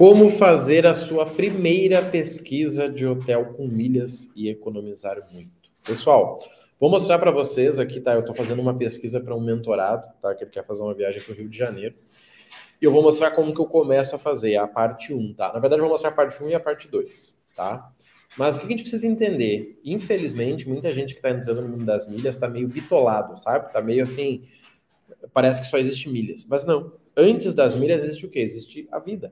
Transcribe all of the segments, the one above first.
Como fazer a sua primeira pesquisa de hotel com milhas e economizar muito. Pessoal, vou mostrar para vocês aqui, tá? Eu estou fazendo uma pesquisa para um mentorado, tá? Que ele quer fazer uma viagem para o Rio de Janeiro. E eu vou mostrar como que eu começo a fazer a parte 1, tá? Na verdade, eu vou mostrar a parte 1 e a parte 2, tá? Mas o que a gente precisa entender? Infelizmente, muita gente que está entrando no mundo das milhas está meio bitolado, sabe? Está meio assim, parece que só existe milhas. Mas não. Antes das milhas existe o quê? Existe a vida.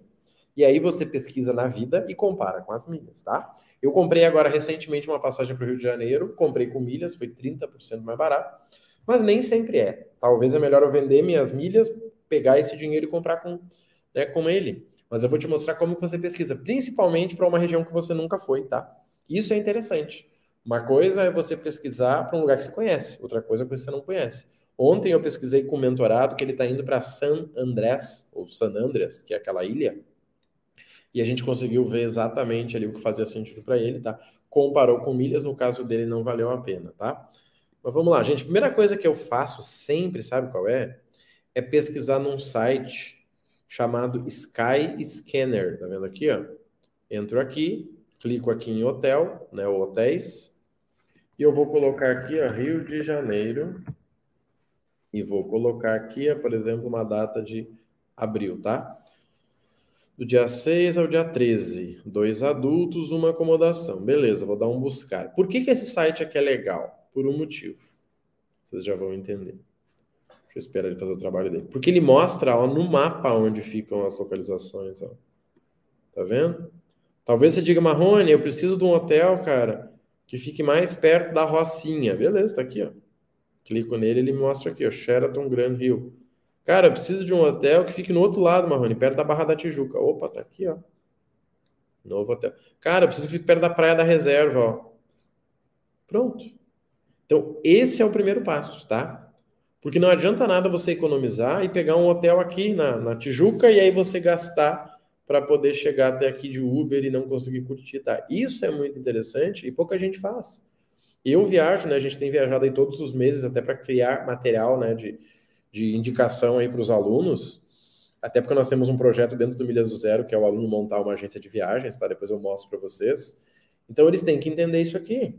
E aí você pesquisa na vida e compara com as milhas, tá? Eu comprei agora recentemente uma passagem para o Rio de Janeiro, comprei com milhas, foi 30% mais barato, mas nem sempre é. Talvez é melhor eu vender minhas milhas, pegar esse dinheiro e comprar com, né, com ele. Mas eu vou te mostrar como você pesquisa, principalmente para uma região que você nunca foi, tá? Isso é interessante. Uma coisa é você pesquisar para um lugar que você conhece, outra coisa é que você não conhece. Ontem eu pesquisei com um mentorado que ele está indo para San Andrés, ou San Andreas, que é aquela ilha, e a gente conseguiu ver exatamente ali o que fazia sentido para ele, tá? Comparou com milhas, no caso dele não valeu a pena, tá? Mas vamos lá, gente. Primeira coisa que eu faço sempre, sabe qual é? É pesquisar num site chamado Sky Scanner, tá vendo aqui, ó? Entro aqui, clico aqui em hotel, né, hotéis, e eu vou colocar aqui, ó, Rio de Janeiro, e vou colocar aqui, ó, por exemplo, uma data de abril, tá? Do dia 6 ao dia 13. Dois adultos, uma acomodação. Beleza, vou dar um buscar. Por que, que esse site aqui é legal? Por um motivo. Vocês já vão entender. Deixa eu esperar ele fazer o trabalho dele. Porque ele mostra ó, no mapa onde ficam as localizações. Ó. Tá vendo? Talvez você diga, Marrone, eu preciso de um hotel, cara, que fique mais perto da Rocinha. Beleza, tá aqui, ó. Clico nele, ele mostra aqui, ó, Sheraton Grand Hill. Cara, eu preciso de um hotel que fique no outro lado, Marrone, perto da Barra da Tijuca. Opa, tá aqui, ó. Novo hotel. Cara, eu preciso que fique perto da Praia da Reserva, ó. Pronto. Então, esse é o primeiro passo, tá? Porque não adianta nada você economizar e pegar um hotel aqui na, na Tijuca e aí você gastar para poder chegar até aqui de Uber e não conseguir curtir, tá? Isso é muito interessante e pouca gente faz. Eu viajo, né? A gente tem viajado aí todos os meses até para criar material, né? De, de indicação aí para os alunos, até porque nós temos um projeto dentro do Milhas do Zero, que é o aluno montar uma agência de viagens, tá? Depois eu mostro para vocês. Então eles têm que entender isso aqui.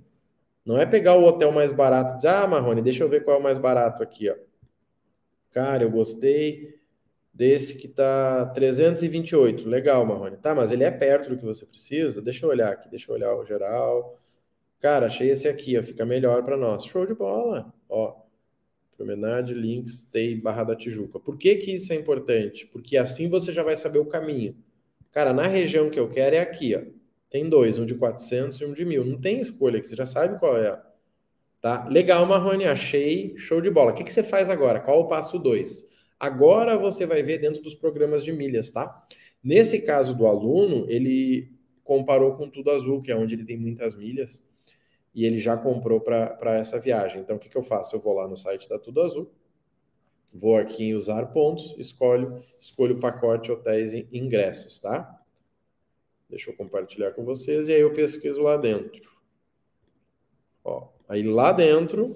Não é pegar o hotel mais barato e dizer, ah, Marrone, deixa eu ver qual é o mais barato aqui, ó. Cara, eu gostei desse que tá 328. Legal, Marrone. Tá, mas ele é perto do que você precisa? Deixa eu olhar aqui, deixa eu olhar o geral. Cara, achei esse aqui, ó, fica melhor para nós. Show de bola. Ó, Promenade, Links, Stay, Barra da Tijuca. Por que, que isso é importante? Porque assim você já vai saber o caminho. Cara, na região que eu quero é aqui, ó. Tem dois, um de 400 e um de 1000. Não tem escolha aqui, você já sabe qual é. Tá? Legal, Marrone, achei, show de bola. O que, que você faz agora? Qual o passo 2? Agora você vai ver dentro dos programas de milhas, tá? Nesse caso do aluno, ele comparou com Tudo Azul, que é onde ele tem muitas milhas e ele já comprou para essa viagem. Então, o que, que eu faço? Eu vou lá no site da Tudo Azul, vou aqui em usar pontos, escolho, escolho o pacote hotéis e ingressos, tá? Deixa eu compartilhar com vocês e aí eu pesquiso lá dentro. Ó, aí lá dentro,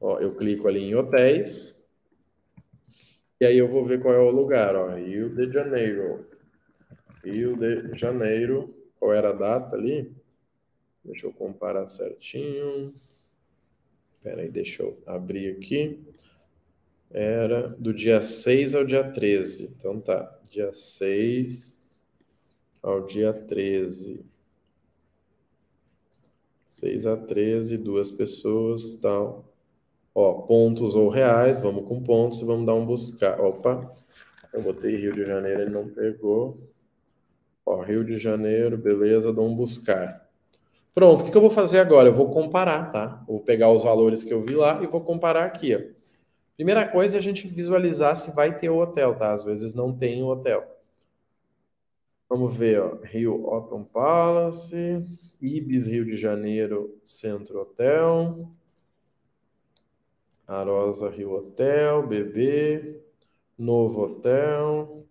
ó, eu clico ali em hotéis e aí eu vou ver qual é o lugar, ó, Rio de Janeiro. Rio de Janeiro, qual era a data ali? Deixa eu comparar certinho. Espera aí, deixa eu abrir aqui. Era do dia 6 ao dia 13. Então tá, dia 6 ao dia 13. 6 a 13, duas pessoas, tal. Ó, pontos ou reais, vamos com pontos e vamos dar um buscar. Opa, eu botei Rio de Janeiro, ele não pegou. Ó, Rio de Janeiro, beleza, dou um buscar. Pronto, o que, que eu vou fazer agora? Eu vou comparar, tá? Vou pegar os valores que eu vi lá e vou comparar aqui, ó. Primeira coisa é a gente visualizar se vai ter o hotel, tá? Às vezes não tem o hotel. Vamos ver, ó. Rio Open Palace, Ibis Rio de Janeiro Centro Hotel, Arosa Rio Hotel, BB, Novo Hotel,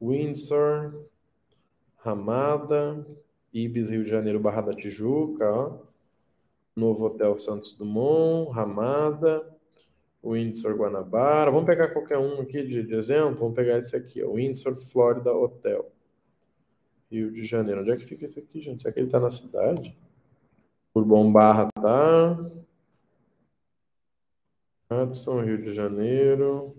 Windsor, Ramada, Ibis, Rio de Janeiro, Barra da Tijuca, ó. Novo Hotel Santos Dumont, Ramada, Windsor Guanabara. Vamos pegar qualquer um aqui de, de exemplo? Vamos pegar esse aqui, ó. Windsor Florida Hotel. Rio de Janeiro. Onde é que fica esse aqui, gente? Será que ele está na cidade? Bourbon Barra tá. Hudson, Rio de Janeiro.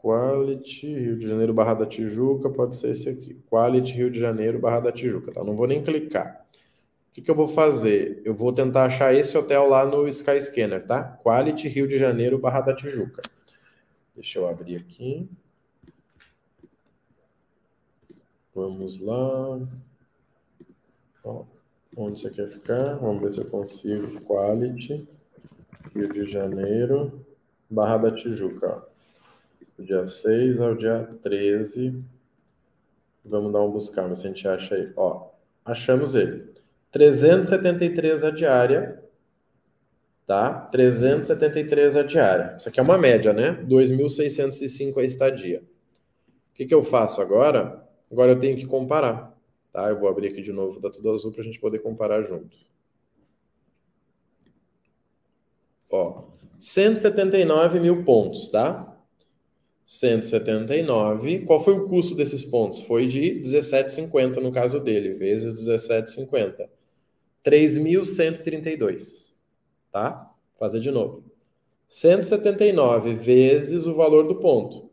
Quality, Rio de Janeiro, Barra da Tijuca, pode ser esse aqui. Quality, Rio de Janeiro, Barra da Tijuca, tá? Não vou nem clicar. O que, que eu vou fazer? Eu vou tentar achar esse hotel lá no Skyscanner, tá? Quality, Rio de Janeiro, Barra da Tijuca. Deixa eu abrir aqui. Vamos lá. Ó, onde você quer ficar? Vamos ver se eu consigo. Quality, Rio de Janeiro, Barra da Tijuca. Ó. dia 6 ao dia 13. Vamos dar um buscar, mas se a gente acha aí. Ó, achamos ele. 373 a diária. Tá? 373 a diária. Isso aqui é uma média, né? 2.605 a estadia. O que, que eu faço agora? Agora eu tenho que comparar. Tá? Eu vou abrir aqui de novo da Tudo Azul para a gente poder comparar junto. Ó, 179 mil pontos, tá? 179. Qual foi o custo desses pontos? Foi de 17,50 no caso dele, vezes 17,50. 3.132, tá? Vou fazer de novo. 179 vezes o valor do ponto.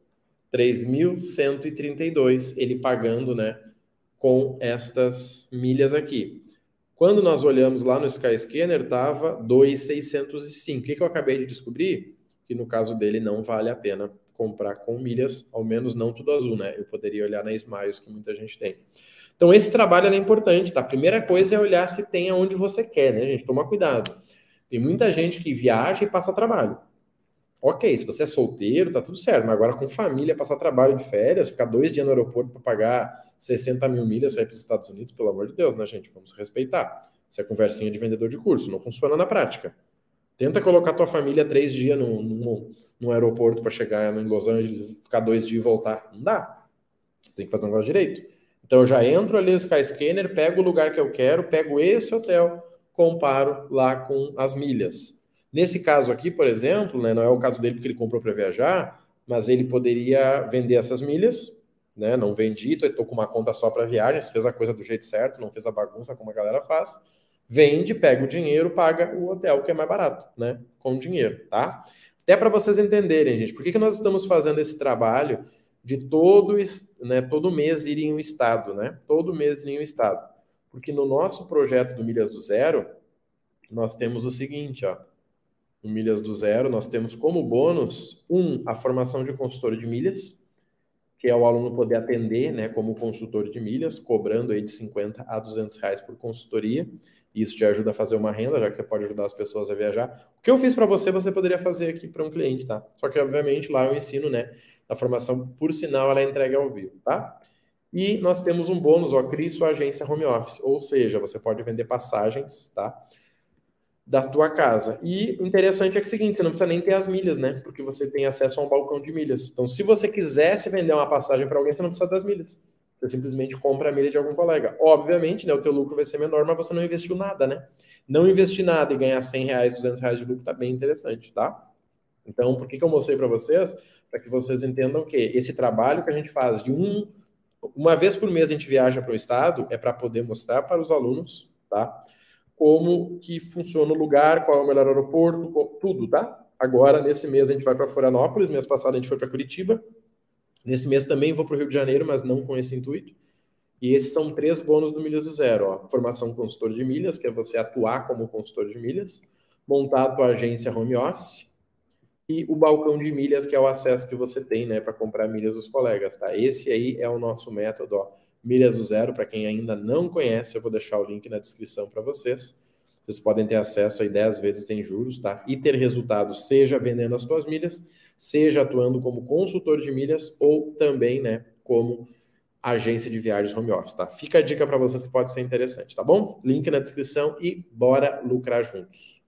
3.132, ele pagando, né, com estas milhas aqui. Quando nós olhamos lá no Skyscanner, estava 2,605. O que, que eu acabei de descobrir? Que no caso dele não vale a pena comprar com milhas, ao menos não tudo azul, né? Eu poderia olhar na Smiles, que muita gente tem. Então, esse trabalho é importante, tá? A primeira coisa é olhar se tem aonde você quer, né, gente? Toma cuidado. Tem muita gente que viaja e passa trabalho. Ok, se você é solteiro, tá tudo certo, mas agora com família, passar trabalho de férias, ficar dois dias no aeroporto para pagar 60 mil milhas para ir para os Estados Unidos, pelo amor de Deus, né, gente? Vamos respeitar. Isso é conversinha de vendedor de curso, não funciona na prática. Tenta colocar tua família três dias no, no, no aeroporto para chegar em Los Angeles, ficar dois dias e voltar. Não dá. Você tem que fazer um negócio direito. Então eu já entro ali no Skyscanner, pego o lugar que eu quero, pego esse hotel, comparo lá com as milhas. Nesse caso aqui, por exemplo, né, não é o caso dele porque ele comprou para viajar, mas ele poderia vender essas milhas, né? Não vendi, estou com uma conta só para viagens, fez a coisa do jeito certo, não fez a bagunça como a galera faz. Vende, pega o dinheiro, paga o hotel, que é mais barato, né? Com dinheiro, tá? Até para vocês entenderem, gente, por que, que nós estamos fazendo esse trabalho de todo, né, todo mês ir em um estado, né? Todo mês ir em um estado. Porque no nosso projeto do Milhas do Zero, nós temos o seguinte, ó no Milhas do Zero, nós temos como bônus, um, a formação de consultor de milhas, que é o aluno poder atender, né, como consultor de milhas, cobrando aí de 50 a 200 reais por consultoria. Isso te ajuda a fazer uma renda, já que você pode ajudar as pessoas a viajar. O que eu fiz para você, você poderia fazer aqui para um cliente, tá? Só que, obviamente, lá eu ensino, né, a formação, por sinal, ela é entregue ao vivo, tá? E nós temos um bônus, ó, crie sua agência home office, ou seja, você pode vender passagens, tá? Da tua casa. E o interessante é, que é o seguinte, você não precisa nem ter as milhas, né? Porque você tem acesso a um balcão de milhas. Então, se você quisesse vender uma passagem para alguém, você não precisa das milhas. Você simplesmente compra a milha de algum colega. Obviamente, né, o teu lucro vai ser menor, mas você não investiu nada, né? Não investir nada e ganhar 100 reais, 200 reais de lucro tá bem interessante, tá? Então, por que, que eu mostrei para vocês? Para que vocês entendam que esse trabalho que a gente faz de um... Uma vez por mês a gente viaja para o estado, é para poder mostrar para os alunos, tá? Como que funciona o lugar, qual é o melhor aeroporto, tudo, tá? Agora, nesse mês, a gente vai para Florianópolis, mês passado a gente foi para Curitiba. Nesse mês também vou para o Rio de Janeiro, mas não com esse intuito. E esses são três bônus do Milhas do Zero. Ó. Formação consultor de milhas, que é você atuar como consultor de milhas. Montar a tua agência home office. E o balcão de milhas, que é o acesso que você tem né, para comprar milhas dos colegas. Tá? Esse aí é o nosso método. Ó. Milhas do Zero, para quem ainda não conhece, eu vou deixar o link na descrição para vocês. Vocês podem ter acesso aí 10 vezes sem juros, tá? E ter resultados, seja vendendo as suas milhas, seja atuando como consultor de milhas ou também, né, como agência de viagens home office, tá? Fica a dica para vocês que pode ser interessante, tá bom? Link na descrição e bora lucrar juntos.